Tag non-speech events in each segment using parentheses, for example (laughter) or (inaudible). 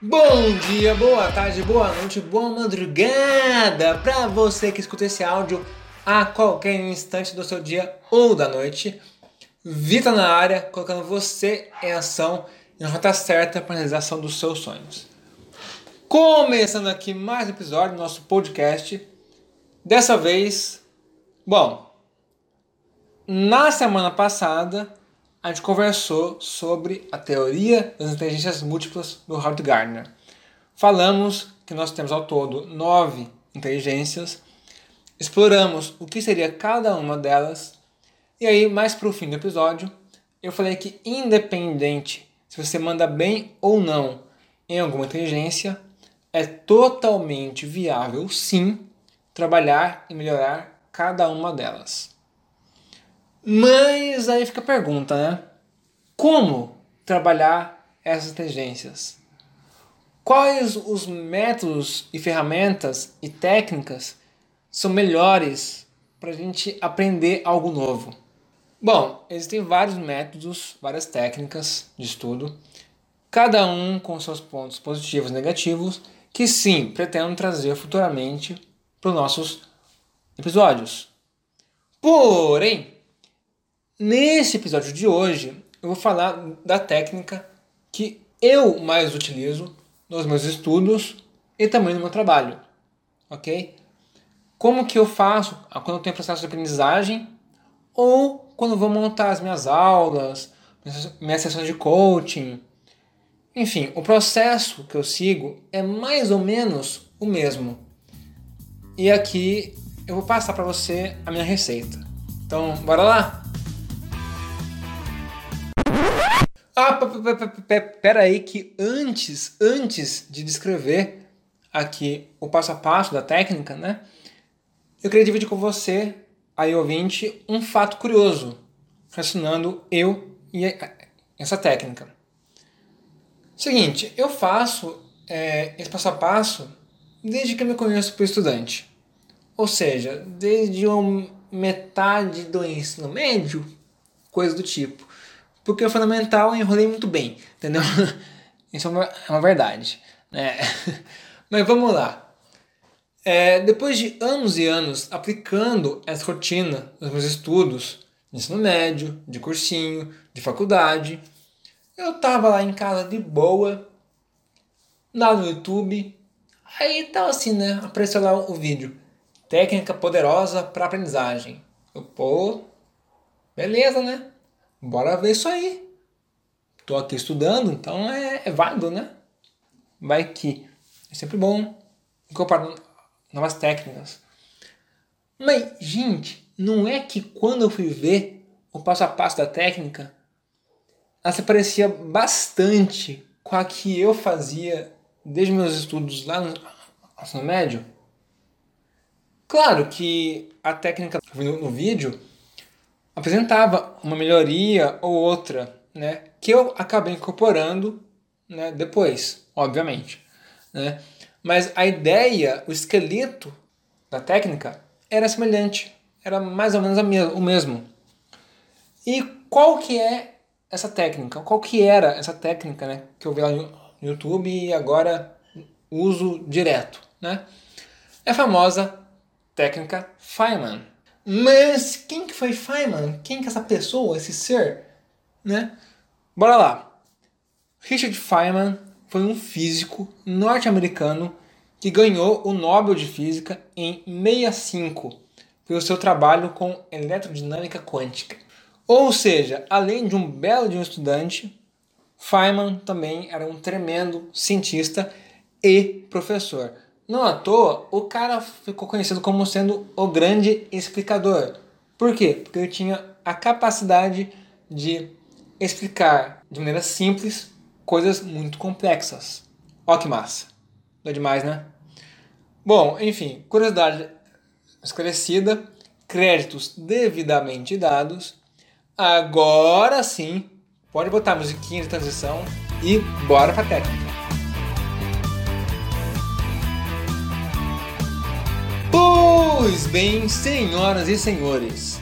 Bom dia, boa tarde, boa noite, boa madrugada para você que escuta esse áudio a qualquer instante do seu dia ou da noite. Vita na área, colocando você em ação e na rota certa para a realização dos seus sonhos. Começando aqui mais um episódio do nosso podcast. Dessa vez, bom, na semana passada a gente conversou sobre a teoria das inteligências múltiplas do Howard Gardner. Falamos que nós temos ao todo nove inteligências, exploramos o que seria cada uma delas, e aí, mais para o fim do episódio, eu falei que, independente se você manda bem ou não em alguma inteligência, é totalmente viável, sim, trabalhar e melhorar cada uma delas. Mas aí fica a pergunta, né? Como trabalhar essas inteligências? Quais os métodos e ferramentas e técnicas são melhores para a gente aprender algo novo? Bom, existem vários métodos, várias técnicas de estudo, cada um com seus pontos positivos e negativos, que sim, pretendo trazer futuramente para os nossos episódios. Porém, Nesse episódio de hoje, eu vou falar da técnica que eu mais utilizo nos meus estudos e também no meu trabalho, ok? Como que eu faço quando eu tenho processo de aprendizagem ou quando vou montar as minhas aulas, minhas sessões de coaching. Enfim, o processo que eu sigo é mais ou menos o mesmo. E aqui eu vou passar para você a minha receita. Então, bora lá? Ah, pera aí que antes, antes de descrever aqui o passo a passo da técnica, né? Eu queria dividir com você, aí ouvinte, um fato curioso relacionando eu e essa técnica. Seguinte, eu faço é, esse passo a passo desde que eu me conheço por estudante. Ou seja, desde uma metade do ensino médio, coisa do tipo porque o fundamental eu enrolei muito bem, entendeu? (laughs) Isso é uma, é uma verdade. Né? (laughs) Mas vamos lá. É, depois de anos e anos aplicando essa rotina nos meus estudos, de ensino médio, de cursinho, de faculdade, eu tava lá em casa de boa, lá no YouTube, aí tava assim, né? Apareceu lá o vídeo. Técnica poderosa para aprendizagem. Eu, pô, beleza, né? Bora ver isso aí. Tô aqui estudando, então é, é válido, né? Vai que é sempre bom incorporar novas técnicas. Mas, gente, não é que quando eu fui ver o passo a passo da técnica, ela se parecia bastante com a que eu fazia desde meus estudos lá no ensino médio? Claro que a técnica no vídeo apresentava uma melhoria ou outra, né, que eu acabei incorporando né, depois, obviamente. Né? Mas a ideia, o esqueleto da técnica era semelhante, era mais ou menos o mesmo. E qual que é essa técnica? Qual que era essa técnica né, que eu vi lá no YouTube e agora uso direto? Né? É a famosa técnica Feynman. Mas quem que foi Feynman? Quem que é essa pessoa, esse ser? Né? Bora lá. Richard Feynman foi um físico norte-americano que ganhou o Nobel de Física em 65 pelo seu trabalho com eletrodinâmica quântica. Ou seja, além de um belo de um estudante, Feynman também era um tremendo cientista e professor. Não à toa, o cara ficou conhecido como sendo o grande explicador. Por quê? Porque ele tinha a capacidade de explicar de maneira simples coisas muito complexas. Ó que massa. Não é demais, né? Bom, enfim, curiosidade esclarecida, créditos devidamente dados. Agora sim, pode botar a musiquinha de transição e bora pra técnica. Pois bem, senhoras e senhores,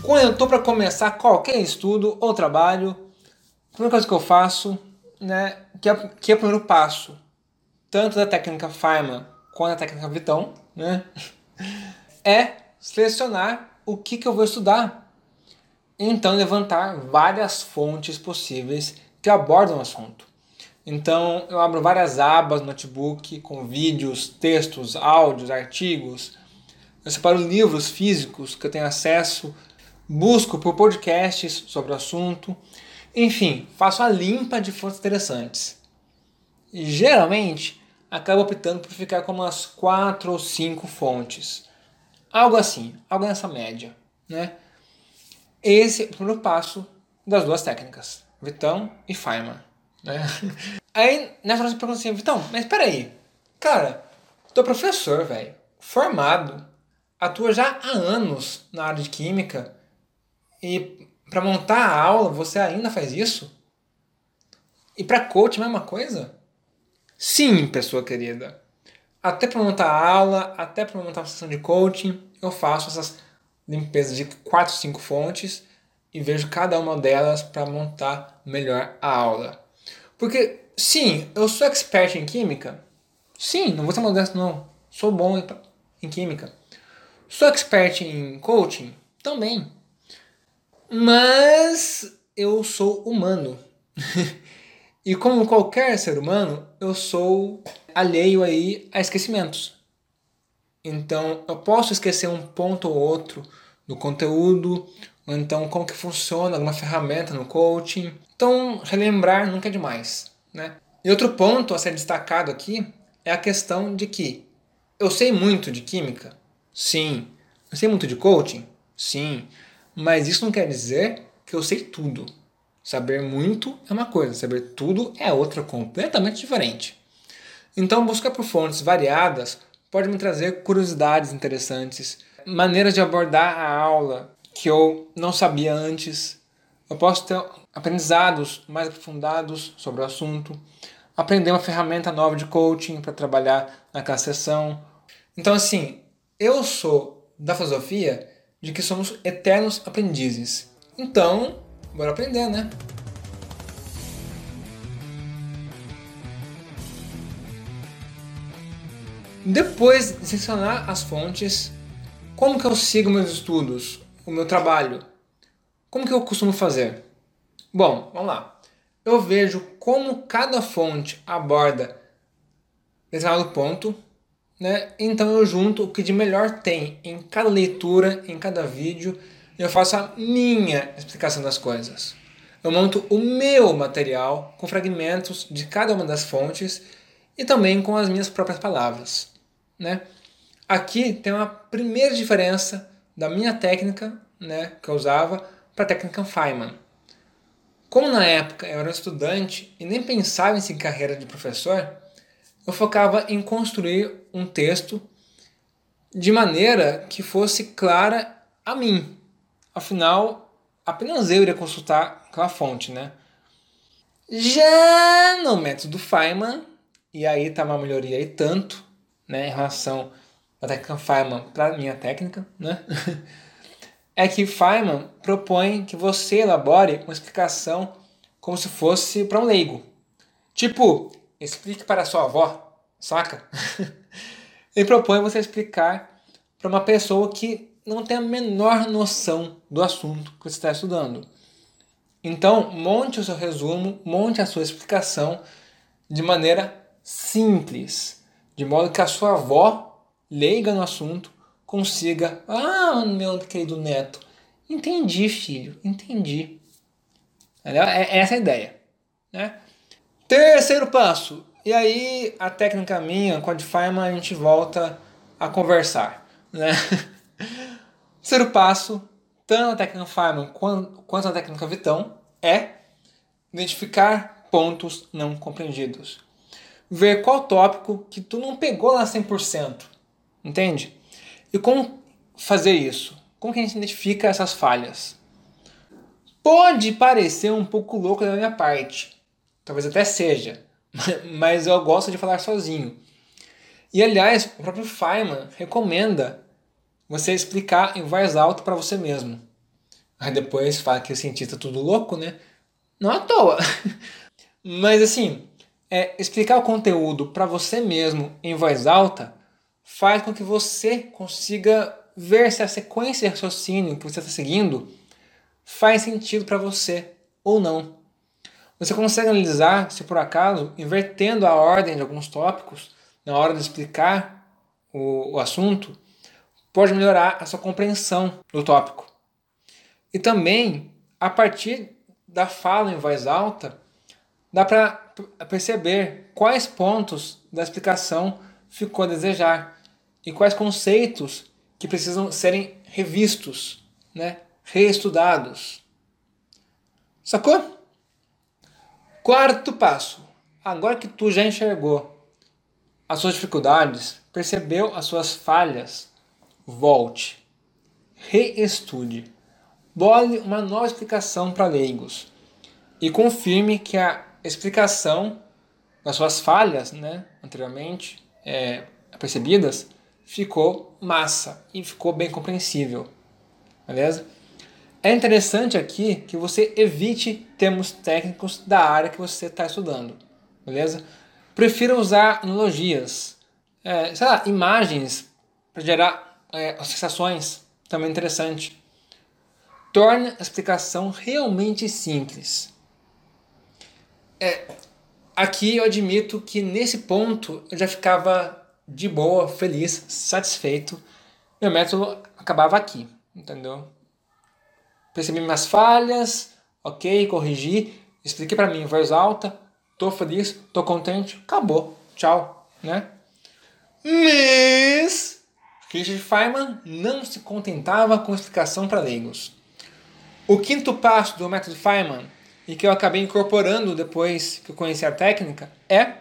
quando eu estou para começar qualquer estudo ou trabalho, a primeira coisa que eu faço, né, que é, que é o primeiro passo, tanto da técnica Feynman quanto da técnica Vitão, né? (laughs) É selecionar o que, que eu vou estudar. Então, levantar várias fontes possíveis que abordam o assunto. Então, eu abro várias abas no notebook com vídeos, textos, áudios, artigos. Eu separo livros físicos que eu tenho acesso, busco por podcasts sobre o assunto. Enfim, faço a limpa de fontes interessantes. E, geralmente, acabo optando por ficar com umas quatro ou cinco fontes. Algo assim, algo nessa média. Né? Esse é o primeiro passo das duas técnicas, Vitão e Feynman. Né? (laughs) Aí, nessa hora você pergunta assim, Vitão, mas peraí, cara, é professor, velho, formado, atua já há anos na área de química e para montar a aula você ainda faz isso? E para coach a mesma coisa? Sim, pessoa querida. Até para montar a aula, até para montar uma sessão de coaching, eu faço essas limpezas de 4, 5 fontes e vejo cada uma delas para montar melhor a aula. Porque, sim, eu sou expert em química. Sim, não vou ser modesto, não. Sou bom em química. Sou expert em coaching? Também. Mas eu sou humano. (laughs) e como qualquer ser humano, eu sou alheio aí a esquecimentos. Então, eu posso esquecer um ponto ou outro do conteúdo, ou então como que funciona alguma ferramenta no coaching. Então, relembrar nunca é demais, né? E outro ponto a ser destacado aqui é a questão de que eu sei muito de química, sim. Eu sei muito de coaching, sim. Mas isso não quer dizer que eu sei tudo. Saber muito é uma coisa, saber tudo é outra completamente diferente. Então, buscar por fontes variadas pode me trazer curiosidades interessantes, maneiras de abordar a aula que eu não sabia antes. Eu posso ter aprendizados mais aprofundados sobre o assunto, aprender uma ferramenta nova de coaching para trabalhar naquela sessão. Então, assim, eu sou da filosofia de que somos eternos aprendizes. Então, bora aprender, né? Depois de selecionar as fontes, como que eu sigo meus estudos, o meu trabalho? Como que eu costumo fazer? Bom, vamos lá. Eu vejo como cada fonte aborda determinado ponto, né? Então eu junto o que de melhor tem em cada leitura, em cada vídeo, e eu faço a minha explicação das coisas. Eu monto o meu material com fragmentos de cada uma das fontes e também com as minhas próprias palavras, né? Aqui tem uma primeira diferença da minha técnica, né, que eu usava, para a técnica Feynman. Como na época eu era estudante e nem pensava em seguir carreira de professor, eu focava em construir um texto de maneira que fosse clara a mim. Afinal, apenas eu iria consultar aquela fonte, né? Já no método Feynman, e aí tá uma melhoria aí tanto, né, em relação à técnica Feynman para minha técnica, né? (laughs) é que Feynman propõe que você elabore uma explicação como se fosse para um leigo. Tipo, explique para sua avó, saca? Ele (laughs) propõe você explicar para uma pessoa que não tem a menor noção do assunto que você está estudando. Então, monte o seu resumo, monte a sua explicação de maneira simples, de modo que a sua avó, leiga no assunto, consiga. Ah, meu querido neto, entendi, filho, entendi. É, é essa a ideia. Né? Terceiro passo, e aí a técnica minha com a de a gente volta a conversar. Né? (laughs) Terceiro passo, tanto a técnica Feynman quanto a técnica Vitão, é identificar pontos não compreendidos. Ver qual tópico que tu não pegou lá 100%. Entende? E como fazer isso? Como que a gente identifica essas falhas? Pode parecer um pouco louco da minha parte. Talvez até seja mas eu gosto de falar sozinho. E aliás, o próprio Feynman recomenda você explicar em voz alta para você mesmo. Aí depois fala que o cientista é tudo louco, né? Não à toa. (laughs) Mas assim, é explicar o conteúdo para você mesmo em voz alta faz com que você consiga ver se a sequência de raciocínio que você está seguindo faz sentido para você ou não. Você consegue analisar se por acaso, invertendo a ordem de alguns tópicos na hora de explicar o, o assunto, pode melhorar a sua compreensão do tópico. E também, a partir da fala em voz alta, dá para perceber quais pontos da explicação ficou a desejar e quais conceitos que precisam serem revistos, né? reestudados. Sacou? Quarto passo. Agora que tu já enxergou as suas dificuldades, percebeu as suas falhas, volte, reestude, bole uma nova explicação para leigos e confirme que a explicação das suas falhas, né, anteriormente é, percebidas, ficou massa e ficou bem compreensível. Beleza? É interessante aqui que você evite termos técnicos da área que você está estudando. Beleza? Prefira usar analogias, é, sei lá, imagens para gerar é, sensações, também interessante. Torne a explicação realmente simples. É, aqui eu admito que nesse ponto eu já ficava de boa, feliz, satisfeito. Meu método acabava aqui, entendeu? Percebi minhas falhas, ok, corrigi, expliquei para mim em voz alta, tô feliz, tô contente, acabou, tchau, né? Mas Richard Feynman não se contentava com explicação para leigos. O quinto passo do método Feynman, e que eu acabei incorporando depois que eu conheci a técnica, é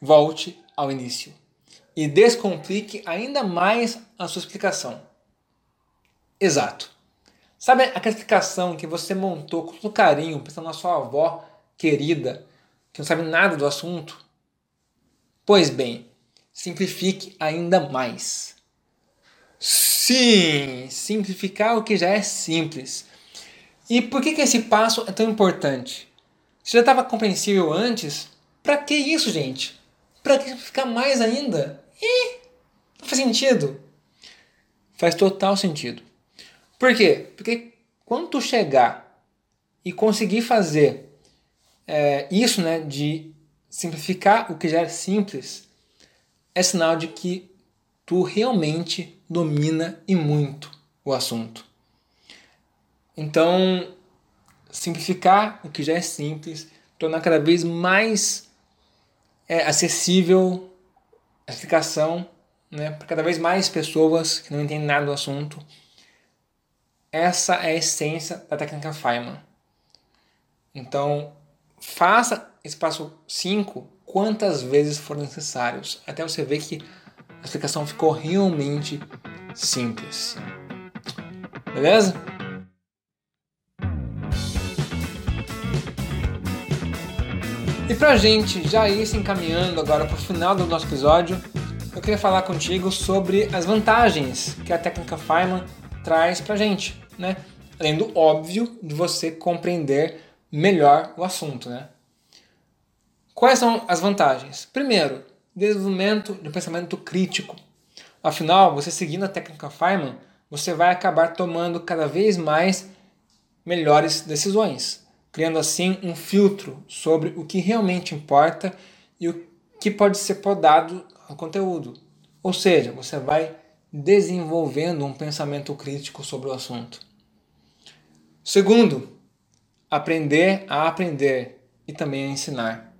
volte ao início e descomplique ainda mais a sua explicação. Exato. Sabe aquela explicação que você montou com todo carinho, pensando na sua avó querida, que não sabe nada do assunto? Pois bem, simplifique ainda mais. Sim, simplificar o que já é simples. E por que, que esse passo é tão importante? Se já estava compreensível antes, para que isso, gente? Para que ficar mais ainda? Ih, não faz sentido. Faz total sentido. Por quê? Porque quando tu chegar e conseguir fazer é, isso, né, de simplificar o que já é simples, é sinal de que tu realmente domina e muito o assunto. Então, simplificar o que já é simples, tornar cada vez mais é, acessível a explicação né, para cada vez mais pessoas que não entendem nada do assunto. Essa é a essência da técnica Feynman. Então, faça esse passo 5 quantas vezes for necessários, até você ver que a explicação ficou realmente simples. Beleza? E pra gente já ir se encaminhando agora para o final do nosso episódio, eu queria falar contigo sobre as vantagens que a técnica Feynman traz pra gente, né? Além do óbvio de você compreender melhor o assunto, né? Quais são as vantagens? Primeiro, desenvolvimento de um pensamento crítico. Afinal, você seguindo a técnica Feynman, você vai acabar tomando cada vez mais melhores decisões criando assim um filtro sobre o que realmente importa e o que pode ser podado ao conteúdo. Ou seja, você vai desenvolvendo um pensamento crítico sobre o assunto. Segundo, aprender a aprender e também a ensinar.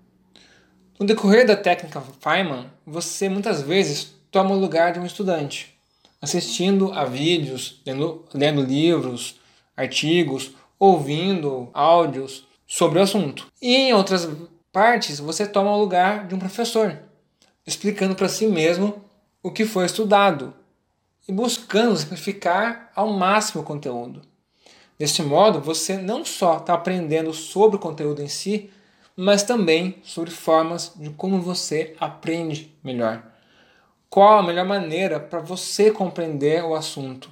No decorrer da técnica Feynman, você muitas vezes toma o lugar de um estudante, assistindo a vídeos, lendo, lendo livros, artigos ouvindo áudios sobre o assunto. E em outras partes, você toma o lugar de um professor, explicando para si mesmo o que foi estudado e buscando simplificar ao máximo o conteúdo. Deste modo, você não só está aprendendo sobre o conteúdo em si, mas também sobre formas de como você aprende melhor. Qual a melhor maneira para você compreender o assunto?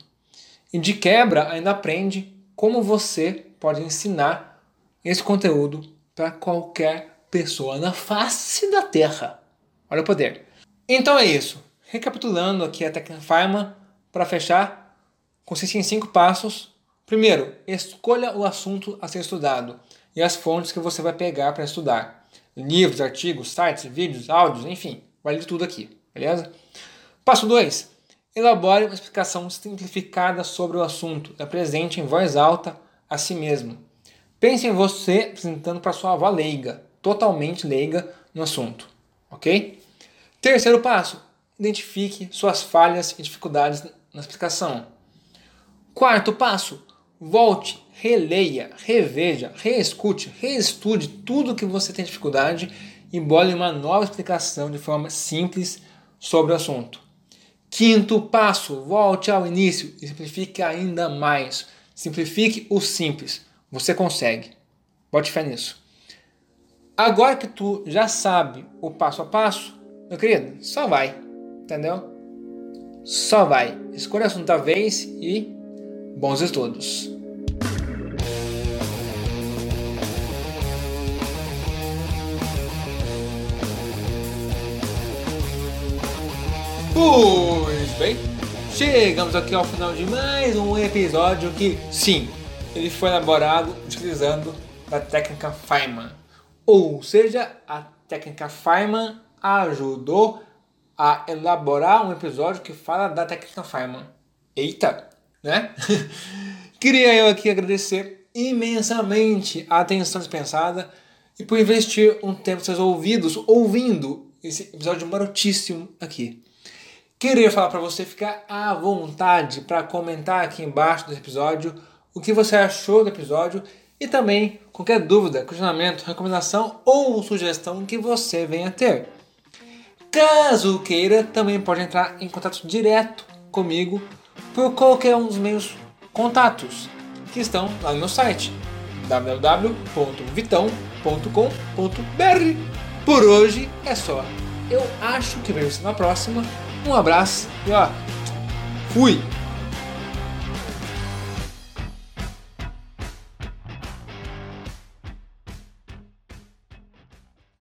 E de quebra, ainda aprende como você pode ensinar esse conteúdo para qualquer pessoa na face da Terra. Olha o poder. Então é isso. Recapitulando aqui a Feynman, para fechar, consiste em cinco passos. Primeiro, escolha o assunto a ser estudado e as fontes que você vai pegar para estudar. Livros, artigos, sites, vídeos, áudios, enfim, vale tudo aqui, beleza? Passo 2. Elabore uma explicação simplificada sobre o assunto. Apresente em voz alta a si mesmo. Pense em você apresentando para sua avó leiga, totalmente leiga no assunto, ok? Terceiro passo, identifique suas falhas e dificuldades na explicação. Quarto passo, volte, releia, reveja, reescute, reestude tudo que você tem dificuldade e bole uma nova explicação de forma simples sobre o assunto. Quinto passo, volte ao início e simplifique ainda mais. Simplifique o simples. Você consegue. Bote fé nisso. Agora que tu já sabe o passo a passo, meu querido, só vai. Entendeu? Só vai. Escolha o assunto da vez e bons estudos. Pois bem, chegamos aqui ao final de mais um episódio que, sim, ele foi elaborado utilizando a técnica Feynman. Ou seja, a técnica Feynman ajudou a elaborar um episódio que fala da técnica Feynman. Eita, né? (laughs) Queria eu aqui agradecer imensamente a atenção dispensada e por investir um tempo seus ouvidos ouvindo esse episódio marotíssimo aqui. Queria falar para você ficar à vontade para comentar aqui embaixo desse episódio o que você achou do episódio e também qualquer dúvida, questionamento, recomendação ou sugestão que você venha ter. Caso queira, também pode entrar em contato direto comigo por qualquer um dos meus contatos que estão lá no meu site www.vitão.com.br. Por hoje é só. Eu acho que vejo você na próxima. Um abraço e ó, fui!